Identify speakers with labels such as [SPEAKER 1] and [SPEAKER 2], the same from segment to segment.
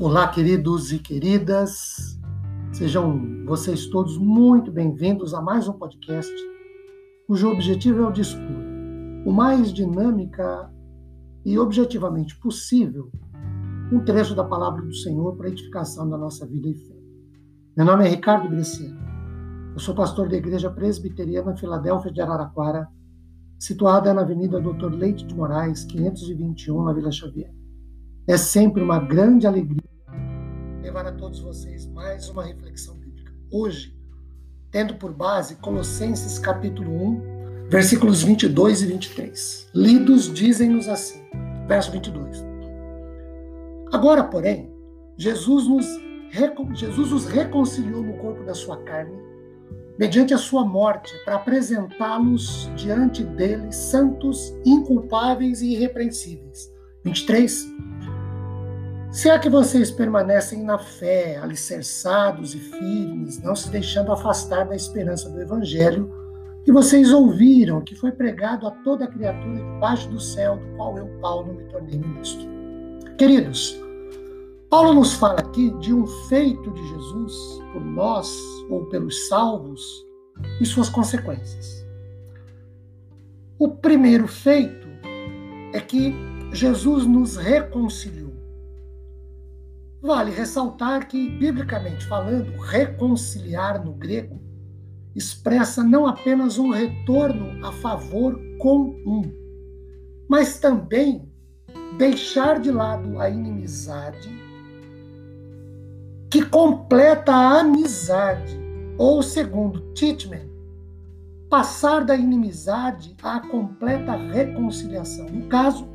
[SPEAKER 1] Olá, queridos e queridas. Sejam vocês todos muito bem-vindos a mais um podcast cujo objetivo é o dispor o mais dinâmica e objetivamente possível um trecho da palavra do Senhor para edificação da nossa vida e fé. Meu nome é Ricardo Bresciano. Eu sou pastor da Igreja Presbiteriana Filadélfia de Araraquara, situada na Avenida Doutor Leite de Moraes, 521, na Vila Xavier. É sempre uma grande alegria levar a todos vocês mais uma reflexão bíblica. Hoje, tendo por base Colossenses capítulo 1, versículos 22 e 23. Lidos dizem-nos assim, verso 22. Agora, porém, Jesus nos Jesus os reconciliou no corpo da sua carne, mediante a sua morte, para apresentá-los diante dele santos, inculpáveis e irrepreensíveis. 23 se é que vocês permanecem na fé, alicerçados e firmes, não se deixando afastar da esperança do Evangelho que vocês ouviram, que foi pregado a toda criatura debaixo do céu, do qual eu, Paulo, me tornei ministro. Queridos, Paulo nos fala aqui de um feito de Jesus por nós ou pelos salvos e suas consequências. O primeiro feito é que Jesus nos reconciliou. Vale ressaltar que, biblicamente falando, reconciliar no grego expressa não apenas um retorno a favor com um, mas também deixar de lado a inimizade que completa a amizade, ou segundo Titman, passar da inimizade à completa reconciliação. No caso,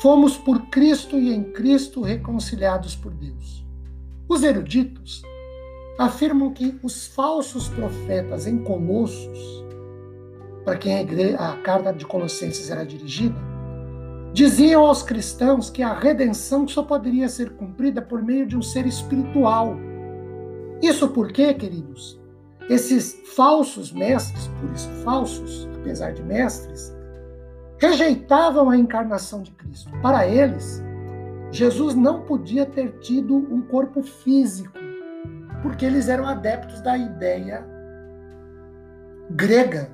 [SPEAKER 1] Fomos por Cristo e em Cristo reconciliados por Deus. Os eruditos afirmam que os falsos profetas em Colossos, para quem a, igreja, a carta de Colossenses era dirigida, diziam aos cristãos que a redenção só poderia ser cumprida por meio de um ser espiritual. Isso porque, queridos, esses falsos mestres, por isso falsos, apesar de mestres, rejeitavam a encarnação de Cristo. Para eles, Jesus não podia ter tido um corpo físico, porque eles eram adeptos da ideia grega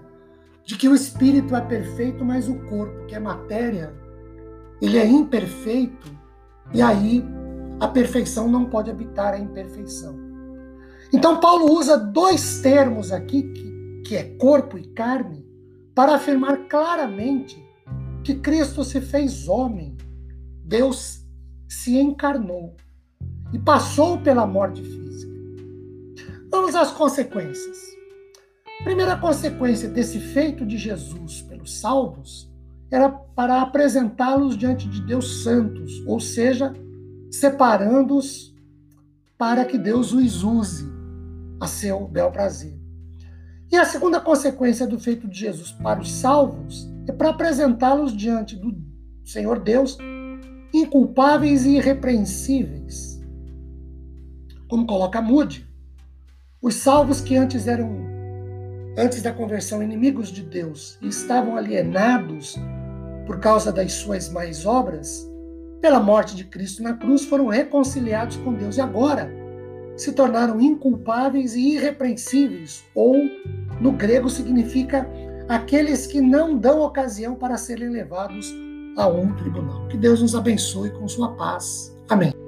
[SPEAKER 1] de que o espírito é perfeito, mas o corpo, que é matéria, ele é imperfeito, e aí a perfeição não pode habitar a imperfeição. Então Paulo usa dois termos aqui, que, que é corpo e carne, para afirmar claramente que Cristo se fez homem, Deus se encarnou e passou pela morte física. Vamos às consequências. primeira consequência desse feito de Jesus pelos salvos era para apresentá-los diante de Deus santos, ou seja, separando-os para que Deus os use a seu bel prazer. E a segunda consequência do feito de Jesus para os salvos é para apresentá-los diante do Senhor Deus inculpáveis e irrepreensíveis. Como coloca Moody, os salvos que antes eram, antes da conversão, inimigos de Deus e estavam alienados por causa das suas mais obras, pela morte de Cristo na cruz, foram reconciliados com Deus e agora se tornaram inculpáveis e irrepreensíveis, ou no grego significa aqueles que não dão ocasião para serem levados a um tribunal. Que Deus nos abençoe com sua paz. Amém.